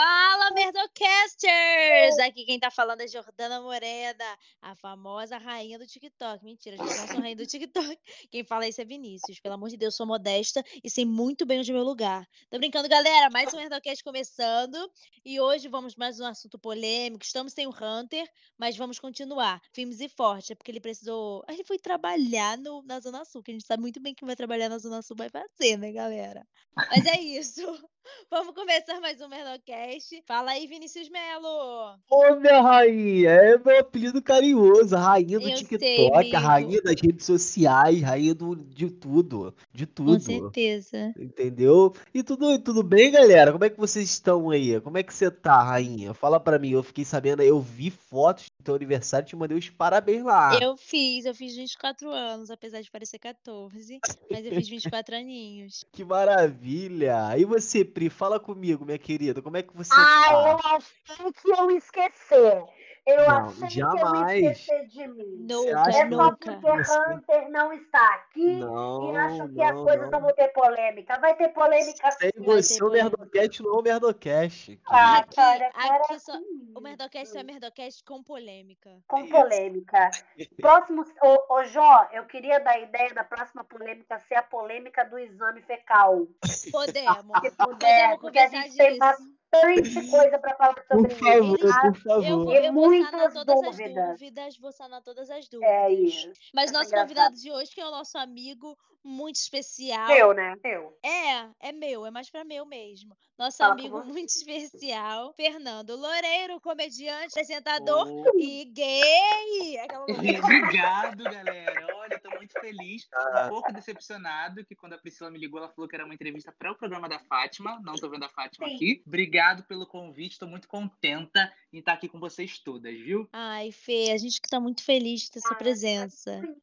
Fala, Merdocasters! Aqui quem tá falando é Jordana Morena, a famosa rainha do TikTok. Mentira, gente, não sou rainha do TikTok. Quem fala isso é Vinícius. Pelo amor de Deus, sou modesta e sei muito bem onde é meu lugar. Tô brincando, galera. Mais um Merdocast começando. E hoje vamos mais um assunto polêmico. Estamos sem o Hunter, mas vamos continuar. Filmes e forte. É porque ele precisou. Ele foi trabalhar no, na Zona Sul, que a gente sabe muito bem que vai trabalhar na Zona Sul vai fazer, né, galera? Mas é isso. Vamos começar mais um Merdocast. Fala aí, Vinícius Melo. Ô, minha rainha, é meu apelido carinhoso, rainha do Eu sei, TikTok, amigo. rainha das redes sociais, rainha do, de tudo, de Com tudo, certeza. entendeu? E tudo, tudo bem, galera? Como é que vocês estão aí? Como é que você tá, rainha? Fala pra mim, eu fiquei sabendo, eu vi fotos teu aniversário, te mandei os parabéns lá. Eu fiz, eu fiz 24 anos, apesar de parecer 14, mas eu fiz 24 aninhos. Que maravilha! E você, Pri, fala comigo, minha querida, como é que você Ah, tá? eu achei que eu esquecer. Eu Não, achei que jamais. eu esquecer de mim. Nunca, É que só nunca. porque Hunter não está aqui Não, e acho que as não, coisas não. não vão ter polêmica. Vai ter polêmica Sem sim. Você, o. Merdocast não é o Merdocast. Ah, Aqui- cara, para aqui só- O Merdocast é isso. Merdocast com polêmica. Com polêmica. Próximo, ô, ô Jó, eu queria dar a ideia da próxima polêmica ser a polêmica do exame fecal. Podemos. Se puder, Podemos porque a gente tem disso. Bastante coisa para falar Por sobre favor, isso. por Eu favor. vou, E eu vou sanar todas as dúvidas. dúvidas, vou sanar todas as dúvidas. É isso. Mas é nosso engraçada. convidado de hoje, que é o nosso amigo muito especial. Meu, né? Meu. É, é meu, é mais pra meu mesmo. Nosso Fala amigo muito especial, Fernando Loureiro, comediante, apresentador Ô, e gay. Aquela Obrigado, galera. Olha, muito feliz. Ah. Um pouco decepcionado que quando a Priscila me ligou, ela falou que era uma entrevista para o programa da Fátima. Não tô vendo a Fátima Sim. aqui. Obrigado pelo convite. Tô muito contenta em estar aqui com vocês todas, viu? Ai, Fê, a gente que tá muito feliz de ter sua Ah, presença. Muito.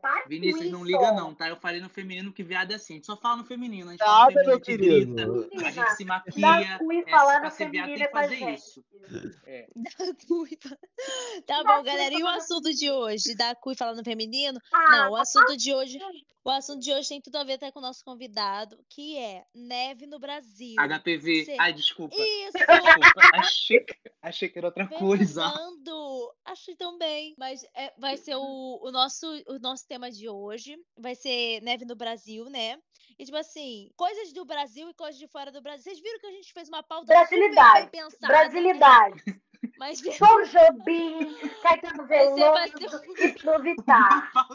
Para com Vinícius, não liga não, tá? Eu falei no feminino que viado é assim. A gente só fala no feminino. A gente Nada, fala no feminino, meu a gente grita, querido. a gente se maquia. e É, falar no feminino tem é com fazer gente. isso. É. Da cuiva. Tá bom, e galera. E o assunto de hoje? Da cu e falar no feminino? Ah, Não, o assunto de hoje. O assunto de hoje tem tudo a ver até com o nosso convidado, que é neve no Brasil. HPV. Sim. Ai, desculpa. Isso! Desculpa. Achei, que- achei que era outra coisa. Fernando! Achei tão bem. Mas é, vai ser o, o, nosso, o nosso tema de hoje. Vai ser neve no Brasil, né? E tipo assim, coisas do Brasil e coisas de fora do Brasil. Vocês viram que a gente fez uma pauta super Brasilidade. bem pensada. Brasilidade. Mas Tom Jobim, Caetano Veloso ser e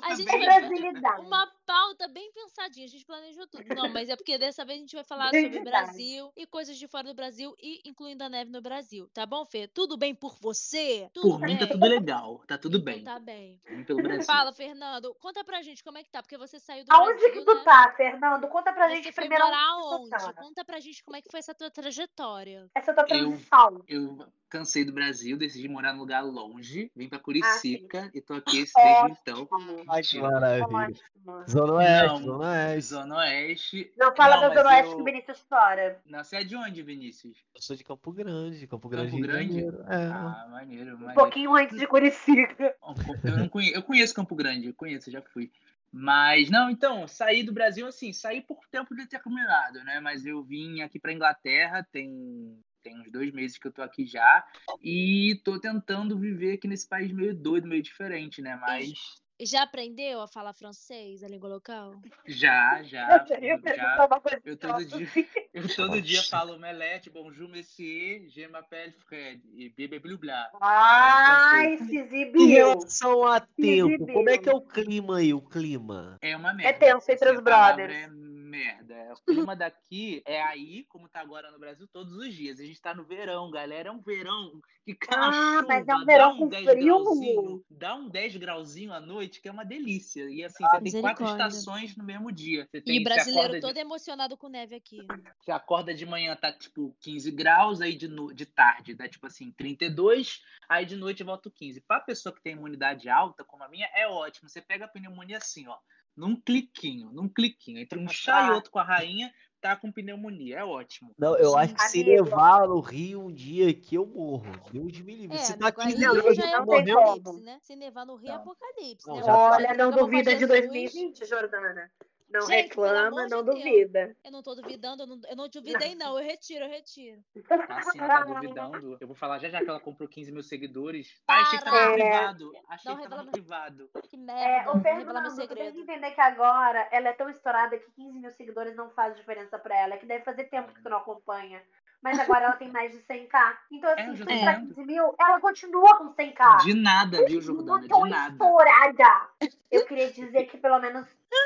a gente É vai brasilidade. uma pauta bem pensadinha, a gente planejou tudo. Não, mas é porque dessa vez a gente vai falar sobre o. Brasil e coisas de fora do Brasil e incluindo a neve no Brasil. Tá bom, Fê? Tudo bem por você? Tudo Por bem? mim tá tudo legal. Tá tudo Então bem. Tá bem. Pelo Brasil. Fala, Fernando. Conta pra gente como é que tá, porque você saiu do Aonde Brasil, que tu né? tá, Fernando? Conta pra Você gente primeiro onde. Conta pra gente como é que foi essa tua trajetória. Essa tua Eu- transição. Eu cansei do Brasil, decidi morar num lugar longe, vim Ah, pra Curicica e tô aqui esse desde então. Ótimo. Ai, que maravilha. Ótimo. Zona Oeste, Não. Zona Oeste. Zona Oeste. Não fala Não, da Zona Oeste eu- que o Vinícius chora. Não, você é de onde, Vinícius? Eu sou de Campo Grande, Campo Grande, Campo Grande? É. Ah, maneiro, Um maneiro. pouquinho antes de Curicica. Um Eu, não conheço, eu conheço Campo Grande, eu conheço, já fui. Mas, não, então, saí do Brasil, assim, saí por tempo determinado, né? Mas eu vim aqui pra Inglaterra, tem, tem uns dois meses que eu tô aqui já, e tô tentando viver aqui nesse país meio doido, meio diferente, né? Mas Já aprendeu a falar francês, a língua local? já, já, Eu já. eu todo dia- Eu todo dia falo omelete, bonjour, monsieur, je m'appelle Fred, e bebe blá blá. Ai, se Em exibiu. relação a tempo, como é que é o clima aí, o clima? É uma merda. tenso entre os brothers. É merda. O clima daqui é aí, como tá agora no Brasil, todos os dias. A gente tá no verão, galera. É um verão que cai Ah, mas é um verão com 10 frio? dá um 10 grauzinho à noite, que é uma delícia. E assim, você tem quatro estações no mesmo dia. Você E tem, você brasileiro todo de, emocionado com neve aqui. você acorda de manhã, tá tipo 15 graus, aí de, no- de tarde dá tipo assim 32, aí de noite volta 15. Pra pessoa que tem imunidade alta, como a minha, é ótimo. Você pega a pneumonia assim, ó num cliquinho, num cliquinho. Entre um chá e outro com a rainha, tá com pneumonia. É ótimo. Não, eu acho que se levar no Rio um dia aqui, eu morro. Deus me livre. É, se tá 15 não, graus, já é não como. apocalipse, né? Se nevar no Rio é Não. apocalipse. Não, né? tá. Olha, não duvida de Jesus. 2020, Jordana. Não Gente, reclama, amor de não Deus. duvida. Eu não tô duvidando, eu não, eu não duvidei, não. Eu retiro, eu retiro. Tá ela tá duvidando. Eu vou falar já já que ela comprou 15 mil seguidores. Ah, achei que tava Para. no privado. Achei Não que tava privado. Que É, merda. ô vou revelar meu Fernando, tu tem que segredo. entender que agora ela é tão estourada que 15 mil seguidores não faz diferença pra ela. É que deve fazer tempo que tu não acompanha. Mas agora ela tem mais de 100k. Então, É, assim, eu se vendo. 15 mil, ela continua com 100k. De nada, viu, Jordana? De nada. estourada. Eu queria dizer que pelo menos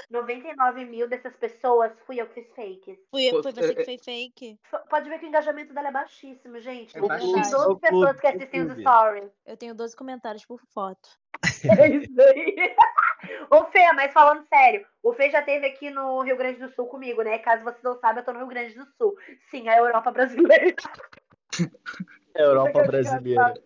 99 mil dessas pessoas fui eu que fiz fakes. Fui, foi você é- que fez fake? F- Pode ver que o engajamento dela é baixíssimo, gente. É Tem baixíssimo. 12 Ô, pessoas que assistem os stories. Eu tenho 12 comentários por foto. É isso aí. Ô Fê, mas falando sério, o Fê já esteve aqui no Rio Grande do Sul comigo, né? Caso vocês não saibam, eu tô no Rio Grande do Sul. Sim, a Europa brasileira. Europa Eu acho brasileira. engraçado.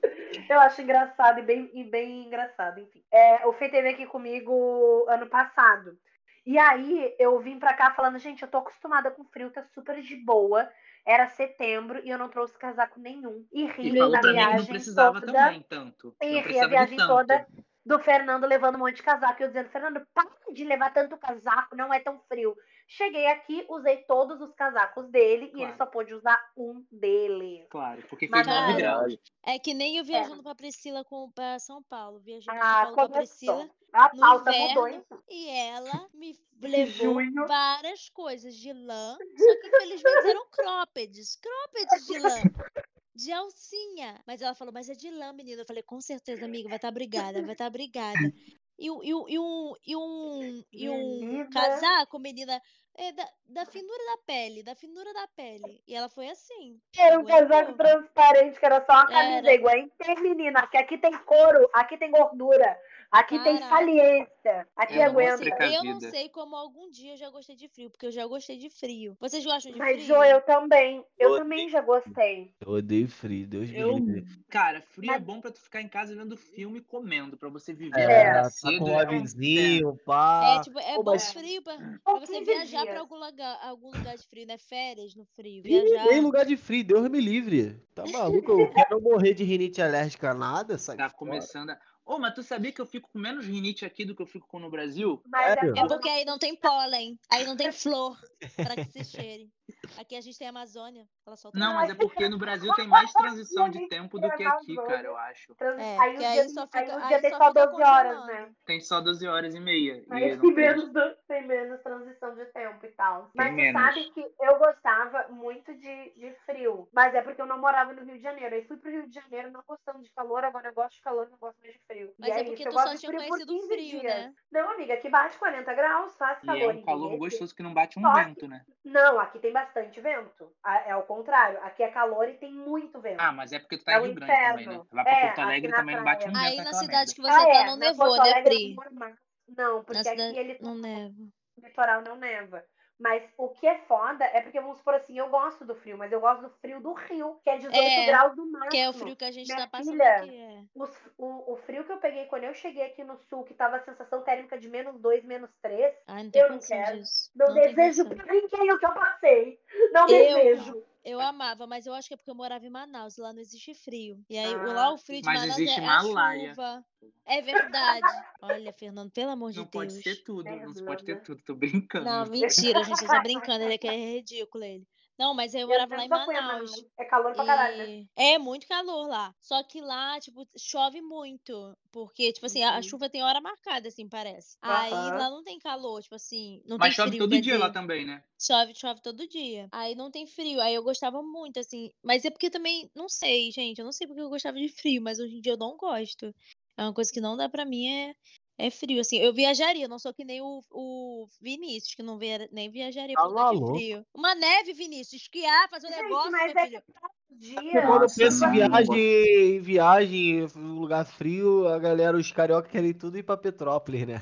Eu acho engraçado e bem, e bem engraçado, enfim. É, o Fê teve aqui comigo ano passado. E aí eu vim pra cá falando, gente, eu tô acostumada com frio, tá super de boa. Era setembro e eu não trouxe casaco nenhum. E ri E falou na pra mim que viagem não precisava toda. também, tanto. E ri a viagem toda do Fernando levando um monte de casaco. E eu dizendo, Fernando, para de levar tanto casaco, não é tão frio. Cheguei aqui, usei todos os casacos dele e Claro. ele só pôde usar um dele. Claro, porque Mas, fez 9 cara, graus. É que nem eu viajando pra Priscila com, pra São Paulo. Viajando Ah, pra São Paulo com a começou. Priscila. A no pauta inverno, mudou, então. E ela me levou Junho. várias coisas de lã. Só que infelizmente eram croppeds. Croppeds de lã. De alcinha. Mas ela falou, mas é de lã, menina. Eu falei, com certeza, amiga, vai estar brigada, vai estar brigada. E, um- e, e um, e um, e um casaco, menina, é da, da finura da pele, da finura da pele. E ela foi assim. Era um casaco transparente, que era só uma camisa Era. igual. Tem, menina, que aqui tem couro, aqui tem gordura, aqui tem Caraca. saliência, aqui Eu não aguenta. gostei. Eu não sei como algum dia eu já gostei de frio, porque eu já gostei de frio. Vocês gostam de Mas, frio? Jo, eu também. Eu Eu também já gostei. Eu odeio frio, Deus me livre. cara, frio é Mas- bom pra tu ficar em casa vendo filme e comendo, pra você viver É, é, tá com é o um vizinho, É, pá. tipo, é Pô, bom mas- frio pra, pra você 15 viajar pra dias. algum lugar, algum lugar de frio, né? Férias no frio, viajar. nem lugar de frio, Deus me livre. Tá maluco? Eu quero morrer de rinite alérgica nada, sai Tá fora. começando a... Ô, mas tu sabia que eu fico com menos rinite aqui do que eu fico com no Brasil? Mas? É porque aí não tem pólen, aí não tem flor pra que se cheire. Aqui a gente tem a Amazônia, ela solta Não, mas é porque no Brasil tem mais transição de tempo do que aqui, cara, eu acho. É, aí, o dia, aí só aí fica- o aí dia tem só só fica 12 horas, né? Tem só 12 horas e meia. Aí E tem menos, do- tem menos transição de tempo e tal. Mas menos. sabe que eu gostava muito de, de frio. Mas é porque eu não morava no Rio de Janeiro. Aí fui pro Rio de Janeiro não gostando de calor, agora eu gosto de calor, não gosto mais de frio. Mas e é é porque isso, eu tu gosto só de tinha conhecido 15 frio, dias. né? Não, amiga, aqui bate 40 graus, faz E calor. é um calor gostoso que não bate um vento, né? Não, aqui tem bastante vento. É o contrário. Aqui é calor e tem muito vento. Ah, mas é porque tu tá É em Rio Grande também, né? inferno. Vai pra É, Porto Alegre também não bate um praia. vento Aí na cidade merda. que você ah, tá é, não nevou, né, Pri? é. Não, porque Na aqui ele não neva. no litoral não neva. Mas o que é foda é porque, vamos supor assim, eu gosto do frio, mas eu gosto do frio do Rio, que é 18 É, graus do máximo. Que é o frio que a gente Minha tá passando filha, aqui. É. Os- o, o frio que eu peguei quando eu cheguei aqui no sul, que tava a sensação térmica de menos 2, menos 3, Ai, não tem Eu não quero. disso. não, Não desejo pra ninguém o que eu passei. Não Eu- desejo. Eu amava, mas eu acho que é porque eu morava em Manaus, lá não existe frio. E aí, Ah, lá o frio de Mas Manaus existe é, é a Himalaia. chuva. É verdade. Olha, Fernando, pelo amor de Não pode Deus. ser tudo, não se pode ter tudo, tô brincando. Não, mentira, a gente tá brincando, ele é que é ridículo ele. Não, mas eu morava lá em a Manaus. É calor pra caralho, né? É muito calor lá. Só que lá, tipo, chove muito. Porque, tipo assim, a, a Uhum. chuva tem hora marcada, assim, parece. Aí Aham. lá não tem calor, tipo assim, não Mas tem chove frio, todo dia lá dizer. também, né? Chove, chove todo dia. Aí não tem frio. Aí eu gostava muito, assim. Mas é porque também, não sei, gente. Eu não sei porque eu gostava de frio, mas hoje em dia eu não gosto. É uma coisa que não dá pra mim, é, é frio. Assim, eu viajaria, eu não sou que nem o, o Vinícius, que não via, nem viajaria Tá pra lugar de maluco. frio. Uma neve, Vinícius, esquiar, fazer um Gente, negócio, mas é filho. Dia. Quando eu penso em não viagem, em viagem, em lugar frio, a galera, os carioca querem tudo ir pra Petrópolis, né?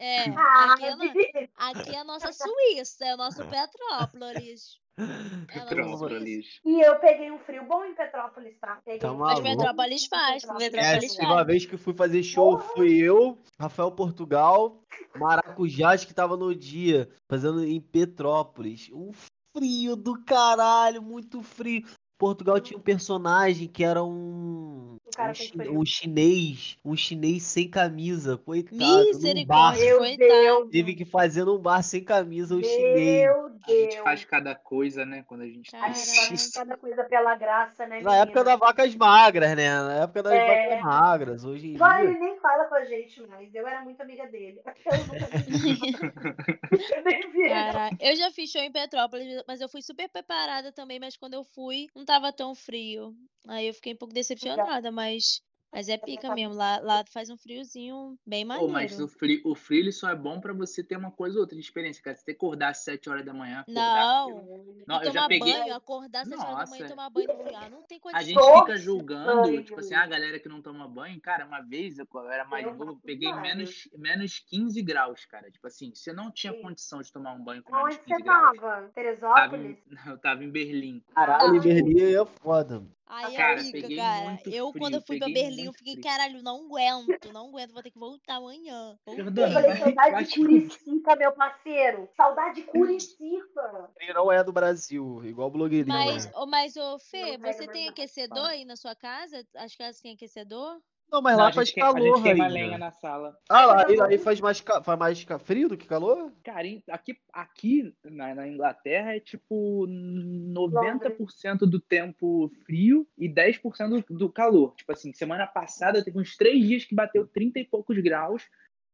É, Ah, aqui é, aqui é a nossa Suíça, é o nosso Petrópolis. É Petrópolis. E eu peguei um frio bom em Petrópolis, tá? Peguei Tá um Mas Petrópolis faz, Petrópolis. É, Petrópolis teve uma vez que fui fazer show, fui eu, Rafael Portugal, Maracujás, que tava no dia, fazendo em Petrópolis. Um frio do caralho, muito frio. Portugal tinha um personagem que era um. Um cara um, chi- um chinês, um chinês sem camisa, coitado. Misericórdia, Meu coitado. Deus. Teve que fazer num bar sem camisa o chinês. Meu A gente Deus. faz cada coisa, né? Quando a gente A gente Caralho. faz cada coisa pela graça, né, Na época das vacas magras, né? Na época das É. vacas magras. Hoje em Agora dia. ele nem fala com a gente mais. Eu era muito amiga dele. Eu nunca vi. Eu nem vi. Cara, eu já fiz show em Petrópolis, mas eu fui super preparada também, mas quando eu fui, não tava tão frio. Aí eu fiquei um pouco decepcionada, mas, mas é pica mesmo. Lá, lá faz um friozinho bem Pô, maneiro. mas o frio, o frio ele só é bom pra você ter uma coisa ou outra de experiência, cara. Você ter que acordar às 7 horas da manhã. acordar- Não, Não, e eu já peguei. banho, acordar às sete horas da manhã e tomar banho no lugar. Não tem A condição. gente Nossa, fica julgando, banho. tipo assim, a galera que não toma banho. Cara, uma vez eu era mais Eu novo, peguei menos, menos 15 graus, cara. Tipo assim, você não tinha Sim. condição de tomar um banho com menos Onde 15 você graus. tava? Tava Teresópolis? em, eu tava em Berlim. Caralho, Ah. Berlim é foda. Aí Cara, é peguei cara. muito Eu, quando eu frio, fui pra Berlim, eu fiquei, frio. caralho, não aguento, não aguento, vou ter que voltar amanhã. Eu Jordana, falei, saudade de Curicica, meu parceiro. Saudade de Curicica. Ele não é do Brasil, igual blogueirinho. Mas, né? ô, mas, ô, Fê, você tem aquecedor aí na sua casa? As casas têm aquecedor? Não, mas Não, lá faz a calor, gente queima lenha na sala. Ah, lá, aí, aí faz mais, faz mais frio do que calor? Cara, aqui, aqui na, na Inglaterra é tipo 90% do tempo frio e 10% do, do calor. Tipo assim, semana passada teve uns três dias que bateu 30 e poucos graus.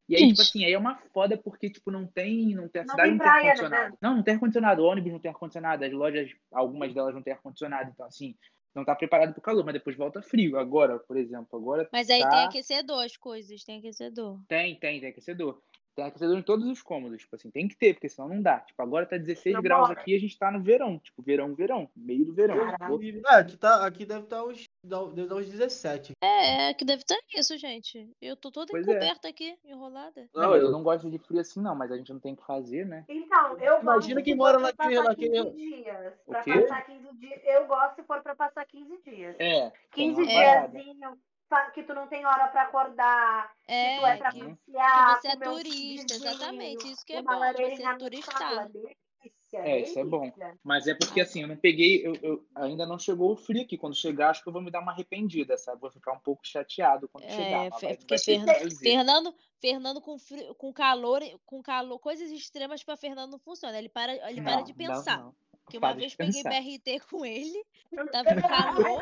E aí, tipo Gente. assim, aí é uma foda porque, tipo, não tem. Não tem a Não cidade tem não tem né? ar-condicionado. Não, não tem ar-condicionado. O ônibus não tem ar-condicionado. As lojas, algumas delas não tem ar-condicionado. Então, assim, não tá preparado pro calor, mas depois volta frio. Agora, por exemplo, agora Mas aí tem Tá. aquecedor as coisas, tem aquecedor. tem, tem, tem aquecedor. Tem aquecedor em todos os cômodos, tipo assim, tem que ter, porque senão não dá. Tipo, agora tá 16 Não graus bora. aqui e a gente tá no verão. Tipo, verão, verão. Meio do verão. Ah, aqui, tá, aqui deve estar uns, deve dar uns 17. É, é que deve estar isso, gente. Eu tô toda Pois é. encoberta aqui, enrolada. Não, eu não gosto de frio assim, não, mas a gente não tem o que fazer, né? Então, eu Imagina gosto quem mora naquele- passar naquele- 15 dias. O Pra quê? passar 15 dias. Eu gosto se for pra passar 15 dias. É. tem 15 uma parada. diazinho fa- que tu não tem hora pra acordar, que tu é É, pra que, passear, você é um turista, exatamente. Isso que é bom, de você turistar. sala, delícia, É, isso é bom. Mas é porque assim, eu não peguei, eu, eu- ainda não chegou o frio aqui. Quando chegar, acho que eu vou me dar uma arrependida, sabe? Vou ficar um pouco chateado quando chegar. É, fe- vai- porque vai. Fernando, Fernando com, frio, com calor, com calor, coisas extremas pra Fernando não funciona. Ele para, ele para Não, de não, pensar. não. Que uma Para vez peguei. BRT com ele, tava em calor.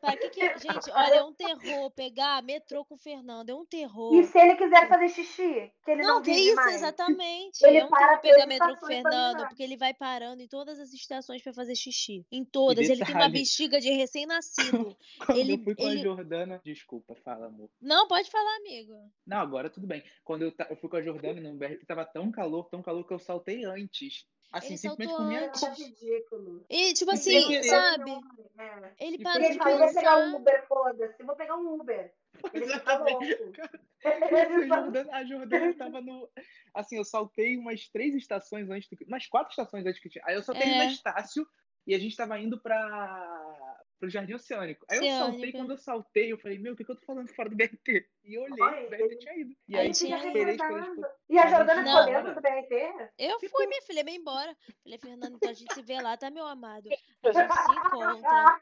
Para que que, gente, olha, é um terror pegar metrô com o Fernando, é um terror. E se ele quiser fazer xixi, que ele não, Não, que isso, mais. exatamente. Ele é um para pegar metrô com o Fernando, porque ele vai parando em todas as estações pra fazer xixi. Em todas. Ele tem uma bexiga de recém-nascido. Quando Ele- eu fui com ele- a Jordana. Desculpa, fala, amor. Não, pode falar, amigo. Não, agora tudo bem. Quando eu, ta- eu fui com a Jordana no BRT, tava tão calor, tão calor que eu saltei antes. Assim, Ele simplesmente saltou antes. É ridículo. E, tipo assim, querer, sabe? É. Ele para E ele de fala, vou pegar um pensar. Uber, foda-se, vou pegar um Uber. Ele fica louco. A Jordana, a Jordana tava no. Assim, eu saltei umas três estações antes do que. Umas quatro estações antes que tinha. Aí eu saltei É. no Estácio e a gente tava indo pra. Pro Jardim Oceânico. Aí eu saltei, quando eu saltei, eu falei, meu, o que, que eu tô falando fora do BRT? E eu olhei, o BRT tinha ido. E Aí tinha esperei, esperei, recordando. esperei. E a Jordana ficou dentro do BRT? Eu Que fui, minha filha, bem embora. Falei, Fernando, então a gente se vê lá, tá, meu amado? A gente se encontra.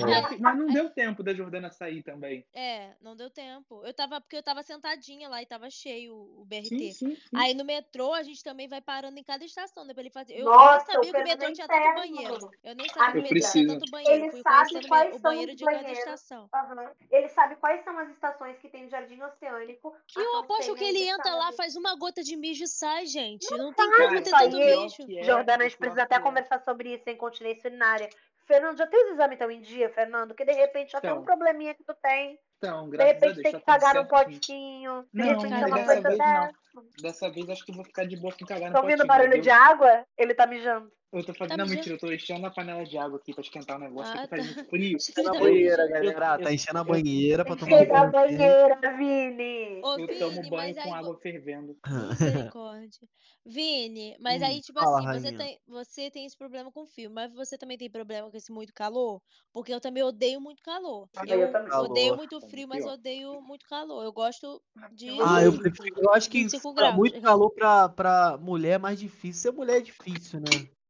Mas, mas não deu tempo da Jordana sair também. É, não deu tempo. Eu tava, porque eu tava sentadinha lá e tava cheio o BRT. Sim, sim, sim. Aí no metrô a gente também vai parando em cada estação, né? Pra ele fazer. Eu Nossa, nem sabia que o metrô é tinha tanto banheiro. Eu nem sabia que o Banheiro. ele sabe quais são banheiro os banheiros. Ele sabe quais são as estações que tem no Jardim Oceânico. Que eu aposto que ele entra lá, faz uma gota de mijo e sai, gente. Não, tem faz como ter tanto eu- mijo. é, Jordana, a gente precisa até é. conversar sobre isso, incontinência urinária. Fernando, já tem os exames tão em dia, Fernando? Que de repente já tem um Então. probleminha que tu tem. Então, De graças a repente Deus, tem tá que num certinho. potinho. De Não, repente mas é uma dessa coisa vez dessa. Dessa vez acho que eu vou ficar de boa com cagar no Tá ouvindo barulho de água? Ele tá mijando. Eu tô fazendo. Tá não, mijando? mentira, eu tô enchendo a panela de água aqui pra esquentar o negócio, Ah, porque faz tá. muito frio. Enchendo a Tá banheira, galera. Tá enchendo a banheira pra tomar Chega a um banho. banheira, Vini. Ô, Eu Vini, tomo mas banho aí com vo- água fervendo. Misericórdia. Vini, mas Hum, aí, tipo fala, assim, você tem, você tem esse problema com frio, mas você também tem problema com esse muito calor? Porque eu também odeio muito calor. Ah, eu Eu também. odeio Calor. muito frio, mas odeio muito calor. Eu gosto de Ah, eu 25, prefiro. Eu acho que 25 pra graus. muito calor pra, pra mulher é mais difícil. Ser mulher é difícil, né?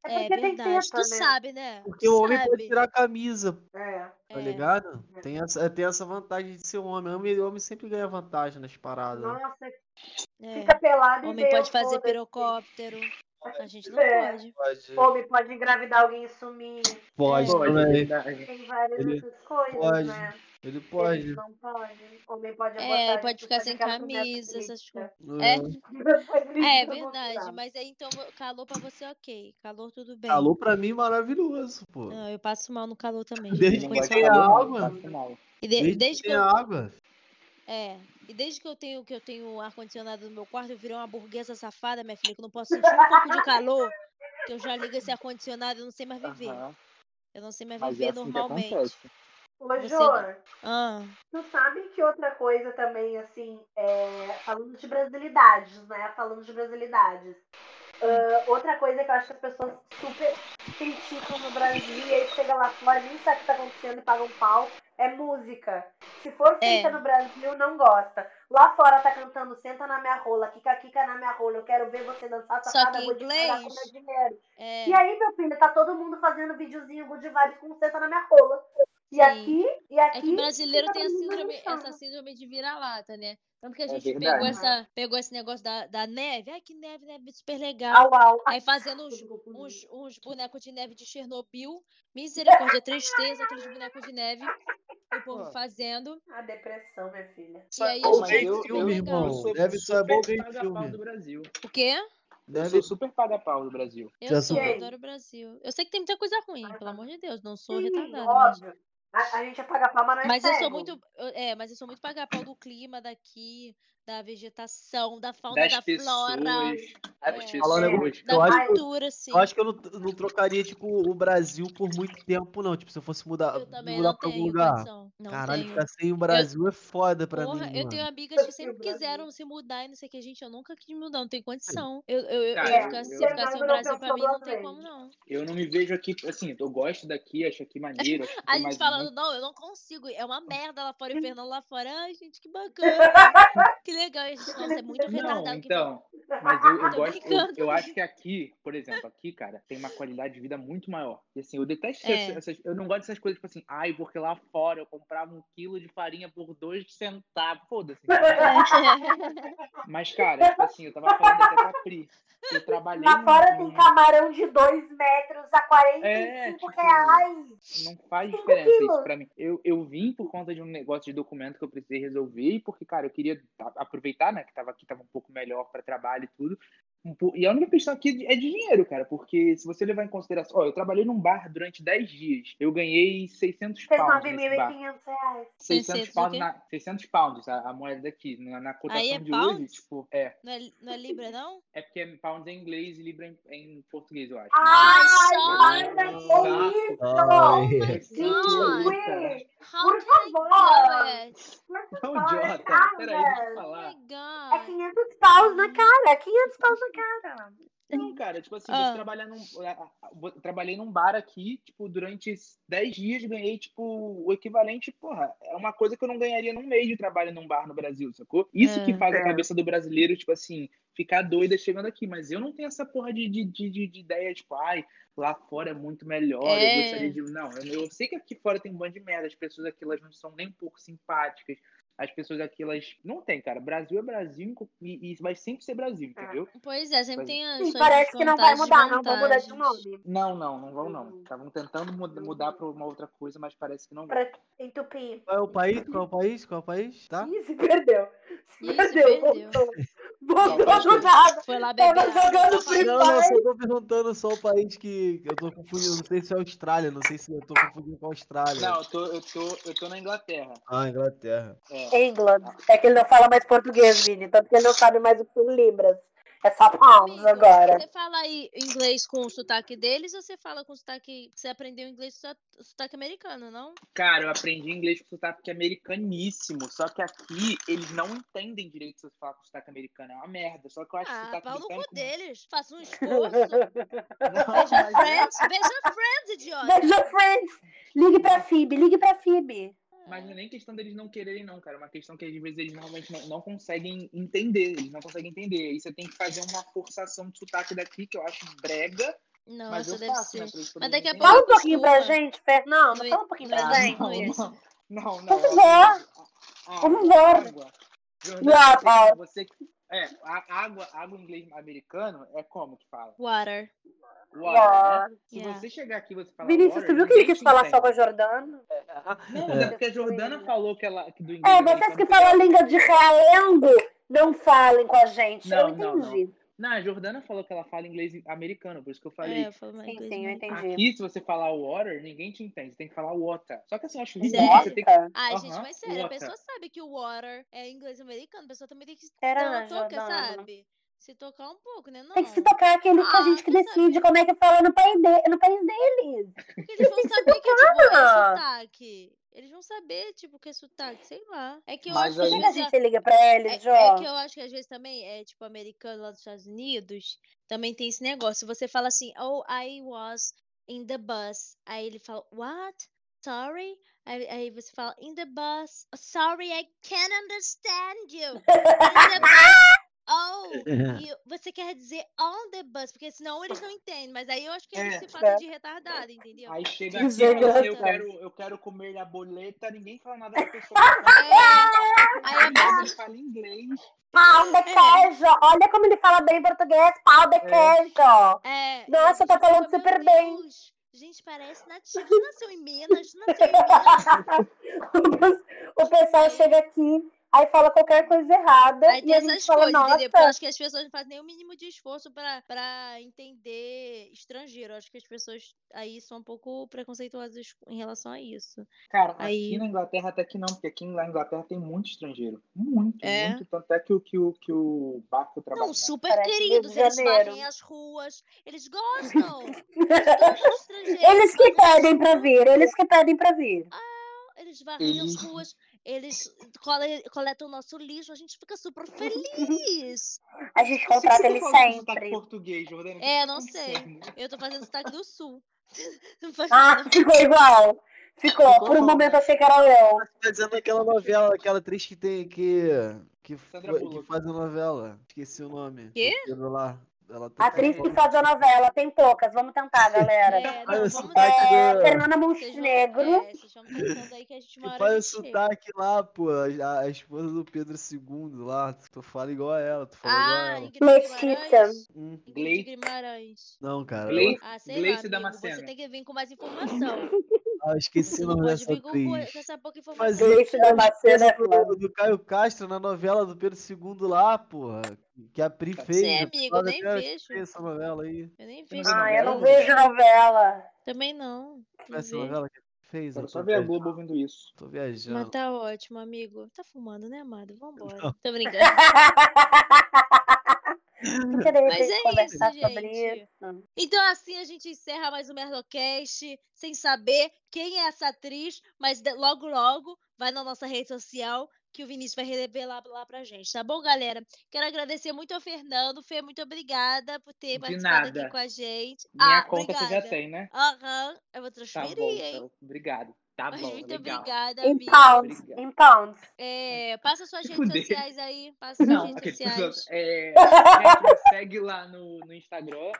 É É porque tem verdade. teta, Tu né? sabe, né? Porque Tu o homem pode sabe. tirar a camisa, É. tá É. ligado? É. Tem essa, tem essa vantagem de ser homem. Homem, homem sempre ganha vantagem nas paradas. né? Nossa, É. fica pelado e Homem pode o fazer pirocóptero. A gente não É. pode. Pode. Homem pode engravidar alguém e sumir. Pode Pode, é também. verdade. Tem várias Ele outras coisas, pode. né? Ele pode. não pode. Homem pode É, pode tipo, ficar sem camisa, essas coisas. É. É? É, é verdade. Mas aí então calor pra você, ok. Calor tudo bem. Calor pra mim maravilhoso, pô. Não, eu passo mal no calor também. Desde que não. água. E de- Desde, desde que tenha eu, água. É, e desde que eu tenho que eu tenho ar condicionado no meu quarto, eu virei uma burguesa safada, minha filha, que eu não posso sentir um pouco de calor, que eu já ligo esse ar condicionado, eu não sei mais viver. Aham. Eu não sei mais Mas é viver assim que normalmente. Ô, Você Jô, Ah, tu sabe que outra coisa também, assim, é, falando de brasilidades, né? Falando de brasilidades. Ah, outra coisa que eu acho que as pessoas super criticam no Brasil e aí chega lá fora, nem sabe o que tá acontecendo e paga um pau, é música. Se for feita É. no Brasil, não gosta. Lá fora tá cantando Senta na minha rola, Kika Kika na minha rola, eu quero ver você dançar, Só safada, vou te pagar com inglês- meu dinheiro. é, E aí, meu filho, tá todo mundo fazendo videozinho good vibes com Senta na minha rola. E Sim. aqui, e aqui... é que o brasileiro tem a síndrome, essa síndrome de vira-lata, né? Tanto que a É gente verdade. pegou, essa, pegou esse negócio da, da neve. Ai, que neve, neve super legal. Au, au. Aí fazendo uns, uns, uns bonecos de neve de Chernobyl. Misericórdia, tristeza, aqueles bonecos de neve. O povo fazendo. A depressão, minha filha. E aí Pô, mas gente eu- eu- filme, legal. irmão. sou Deve ser bom filme. do Brasil. O quê? Eu Deve sou super paga-pau do Brasil. Eu Já sou, eu adoro o Brasil. Eu sei que tem muita coisa ruim, Ah, pelo tá. amor de Deus. Não sou Sim, retardada. Mas, óbvio. A, a gente apaga palma, não é mas eu sou muito. eu- É, mas eu sou muito pagar pau do clima daqui, da vegetação, da fauna, Das da flora, pessoas. É. Das Falar um negócio- pessoas. da Eu acho que- cultura, assim. Eu acho que eu não, não trocaria, tipo, o Brasil por muito tempo, não. Tipo, se eu fosse mudar, Eu mudar não pra algum lugar. Caralho, tenho. ficar sem o Brasil é foda pra Porra, mim, eu mano. tenho amigas que Eu sempre quiseram se mudar e não sei o que, gente. Eu nunca quis mudar, não tenho condição. Eu, eu, eu, Cara, eu ficar, eu- se eu- ficar sem o Brasil pra mim, não tem como, não. Eu não me vejo aqui, assim, eu gosto daqui, acho aqui maneiro. Acho A tem gente falando, muito- não, eu não consigo. É uma merda lá fora e o Fernando lá fora. Ai, gente, que bacana. que legal. E a gente, nossa, é muito Não, retardado. que então. Mas eu, eu gosto, eu, eu acho que aqui, por exemplo, aqui, cara, tem uma qualidade de vida muito maior. E assim, eu detesto É. essas, Eu não gosto dessas coisas, tipo assim, ai, porque lá fora eu comprava um quilo de farinha por dois centavos. Foda-se. Mas, cara, tipo assim, eu tava falando até com a Pri. Eu trabalhei. Lá fora tem num- camarão de 2 metros a 45 É, tipo, reais. Não faz diferença quilos. isso pra mim. Eu, eu vim por conta de um negócio de documento que eu precisei resolver e porque, cara, eu queria a- aproveitar, né, que tava aqui, tava um pouco melhor pra trabalho e tudo. E a única questão aqui é de dinheiro, cara, porque se você levar em consideração, ó, eu trabalhei num bar durante 10 dias, eu ganhei 600 Fez pounds nesse bar. 9.500 reais. 600 600 o pounds, na, 600 pounds a, a moeda daqui, na, na cotação Aí é de pounds? hoje, tipo, é, Não é, não é Libra, não? é porque pounds é em inglês e libra em, em português, eu acho. Ai, com isso! Ai. Oh God. que. How Por favor. Por Não, favor, idiota, cara. peraí, deixa eu Oh falar. my É God. 500 paus na cara, 500 paus na cara. Não, cara, tipo assim, Ah. você trabalhar num. Eu trabalhei num bar aqui, tipo, durante 10 dias ganhei, tipo, o equivalente, porra, é uma coisa que eu não ganharia num mês de trabalho num bar no Brasil, sacou? Isso que É. faz a É. cabeça do brasileiro, tipo assim, ficar doida chegando aqui. Mas eu não tenho essa porra de, de, de, de- de ideia, tipo, ai, lá fora é muito melhor, eu É. gostaria de. Não, eu, eu sei que aqui fora tem um bando de merda, as pessoas aqui elas não são nem um pouco simpáticas. As pessoas aqui, elas. Não tem, cara. Brasil é Brasil e, e vai sempre ser Brasil, É. entendeu? Pois é, sempre Mas- tem as parece que não vai mudar, não vão mudar de nome. Não, não, não vão não. Uhum. Estavam tentando muda- mudar para uma outra coisa, mas parece que não vai. Pra entupir. Qual é o país? Qual é o país? Qual é o país? Tá? Ih, se perdeu. Se Ih, se perdeu, perdeu. voltou. Voltou do nada. Foi lá Tava beber água. jogando Free Não, não, eu só tô perguntando só o país que eu tô confundindo. Não sei se é Austrália, não sei se eu tô confundindo com a Austrália. Não, eu tô, eu tô, eu tô na Inglaterra. Ah, Inglaterra. É. England. É que ele não fala mais português, Vini. Tanto que ele não sabe mais o que são libras. É só pounds Amigo, agora. Você fala aí inglês com o sotaque deles ou você fala com o sotaque. Você aprendeu inglês com o sotaque americano, não? Cara, eu aprendi inglês com sotaque americaníssimo. Só que aqui eles não entendem direito se você falar com sotaque americano. É uma merda. Só que eu acho que Ah, sotaque pau no cu deles. Faça um esforço. Mas- Friends. Veja Friends, idiota. Beijo, friends. Ligue pra Phoebe, ligue pra Phoebe. Mas não é nem questão deles não quererem, não, cara. É uma questão que às vezes eles normalmente não, não conseguem entender. Eles não conseguem entender. Aí você tem que fazer uma forçação de sotaque daqui, que eu acho brega. Nossa, Mas eu deve faço, ser. né? Mas daqui a pouco Fala um pouquinho pra gente, Fernando. Fala um pouquinho pra no- gente. Não, não. Por não, favor. água, Por favor. água. Jordana, Água. você, é, a- água, água em inglês americano é como que fala? Water. Water, né? Se Yeah. você chegar aqui e você falar Vinícius, water, tu viu que ele quis falar só com a Jordana? Não, mas é porque a Jordana falou que ela que do inglês É, vocês que falam a língua de realengo, não falem com a gente. Não, eu não, entendi. Não, a Jordana falou que ela fala inglês americano, por isso que eu falei. É, eu falo Sim, sim, eu entendi. Aqui, se você falar water, ninguém te entende. Você tem que falar water. Só que assim, eu acho ridículo. Você tem que... Ai, Aham, gente, mas sério, a water. pessoa sabe que o water é inglês americano, a pessoa também tem que Era, dar uma toca, Jordana. sabe? Se tocar um pouco, né? Não. Tem que se tocar aquele que a Ah, gente que decide como é que fala no país, de, no país deles. Porque eles vão saber que é, tipo, é sotaque. Eles vão saber, tipo, que é sotaque, sei lá. É que eu Mas acho que aí- que a vezes gente liga pra eles, É, é que eu acho que às vezes também é tipo americano lá dos Estados Unidos, também tem esse negócio. Você fala assim, oh, I was in the bus. Aí ele fala, what? Sorry? Aí, aí você fala, in the bus. "Oh, sorry, I can't understand you. In the bus. Oh, you- você quer dizer on the bus, porque senão eles não entendem. Mas aí eu acho que eles É, se fazem é. de retardado, entendeu? Aí chega aqui e fala assim, eu quero, eu quero comer a boleta, ninguém fala nada pra pessoa. É, aí a pessoa- ele fala inglês. Pau de queijo. Olha como ele fala bem português. Pau de queijo. É, Nossa, tá falando super "Meu bem." Deus, Gente, parece nativo. Nasceu em Minas, nasceu em Minas. o pessoal chega aqui, aí fala qualquer coisa errada. Aí e tem essas fala, coisas, entendeu? Porque eu nossa. acho que as pessoas não fazem nem o mínimo de esforço pra, pra entender estrangeiro. Eu acho que as pessoas aí são um pouco preconceituosas em relação a isso. Cara, Aí- aqui na Inglaterra até que não, porque aqui na Inglaterra tem muito estrangeiro. Muito, É. muito. Tanto é que o, que o, que o barco trabalha. Não, super Parece queridos, eles varrem as ruas, eles gostam. Eles gostam de estrangeiros. Eles que as pedem pra vir, eles que pedem pra vir. Eles varrem as Eles- ruas, eles cole- coletam o nosso lixo, a gente fica super feliz. A gente contrata você eles tá sempre. português, Jordana? É, não sei. Eu tô fazendo sotaque do sul. Ah, ficou igual. Ficou. Ficou Por um bom, momento né? achei que era eu. Tá dizendo aquela novela, aquela atriz que tem que. Que, que faz a novela. Esqueci o nome. Quê? lá. Ela tá Atriz que faz a novela, tem poucas. Vamos tentar, galera. É, não, vamos. É, Fernanda Vocês vão, Montenegro. é, vocês vão pensando aí que a gente hora faz o sotaque lá, pô. A, a esposa do Pedro II lá. Tu fala igual a ela, tu fala igual a Ah, ela. Ingrid Letícia. Guimarães. Hum, Ingrid Gleice. Guimarães. não, cara. Gleice- Ah, sei Gleice lá, amigo. Você tem que vir com mais informação. Ah, eu esqueci o nome dessa com, com atriz. essa pouca informação. Fazia Gleice a Damasceno é foda. do, do Caio Castro na novela do Pedro II lá, porra. Que a Pri fez. Você, eu amigo, eu nem vejo. essa novela aí. Eu nem vejo. Ah, eu não vejo novela. Também não. Não essa vejo. novela que fez? Eu só ver a viajando. Globo ouvindo isso. Tô Mas viajando. tá ótimo, amigo. Tá fumando, né, amado? Vambora. Não. Tô brincando. Porque de Mas repente é conversar isso, sobre gente. isso. Então, assim a gente encerra mais um Merdocast, sem saber quem é essa atriz, mas logo, logo vai na nossa rede social que o Vinícius vai revelar lá pra gente, tá bom, galera? Quero agradecer muito ao Fernando. Fê, muito obrigada por ter De participado aqui nada. com a gente. Minha ah, conta você já obrigada. tem, né? Aham, eu vou Tá transferir, bom, hein? então. Obrigado. Tá Mas bom, muito legal. obrigada, Em pounds, Obrigado. em pounds. É, passa suas redes fuder. sociais aí. Passa suas Não, redes aquele sociais. é, gente, me segue lá no, no Instagram,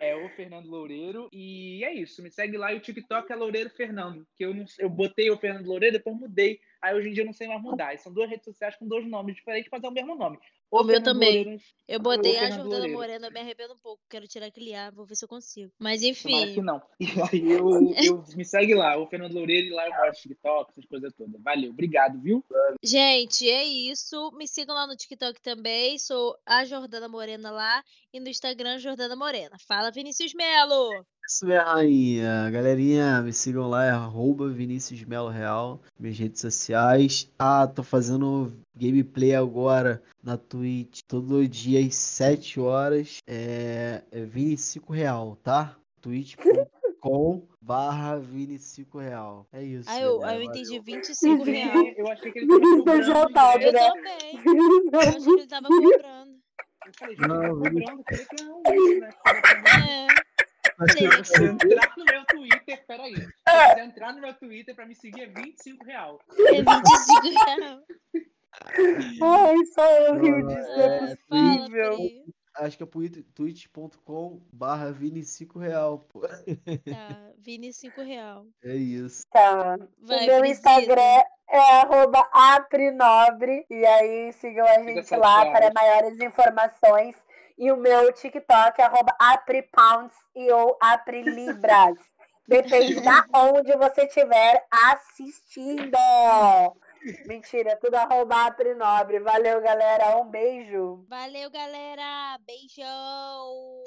é o Fernando Loureiro, e é isso, me segue lá e o TikTok é Loureiro Fernando, que eu não eu botei o Fernando Loureiro, depois mudei, aí hoje em dia eu não sei mais mudar. E são duas redes sociais com dois nomes diferentes, mas é o mesmo nome. O meu Fernando também. Loureiro, Eu botei a Jordana. Morena, eu me arrependo um pouco. Quero tirar aquele ar, vou ver se eu consigo. Mas Tomara que enfim. não. E aí eu, eu me segue lá, o Fernando Loureiro, e lá eu mostro TikTok, essas coisas todas. Valeu, obrigado, viu? Gente, é isso. Me sigam lá no TikTok também. Sou a Jordana Morena lá. E no Instagram, Jordana Morena. Fala, Vinícius Melo! Isso, minha rainha. Galerinha, me sigam lá, é arroba Vinícius Melo Real, minhas redes sociais. Ah, tô fazendo gameplay agora na Twitch, todo dia às 7 horas. É, é Vini5 Real, tá? twitch.com barra Vini5 Real. É isso. Aí eu, galera, eu entendi 25 reais. Eu achei que ele tava cobrando. Eu né? também. Eu achei que ele tava cobrando. Eu falei, Não, tá Vini- cobrando, que não, né? É. Se vou entrar no meu Twitter, peraí. Se você entrar no meu Twitter pra me seguir é 25 real. É 25 reais. Ai, só eu rio disso, não é possível. Acho que é twitch.com barra Vini 5 real, pô. Tá, Vini 5 real. É isso. Tá. Vai, o meu. Instagram é arroba aprinobre. E aí sigam a gente lá para maiores informações. E o meu TikTok é arroba apripounds e ou aprilibras. Depende da onde você estiver assistindo. Mentira, tudo arroba aprinobre. Valeu, galera. Um beijo. Valeu, galera. Beijão.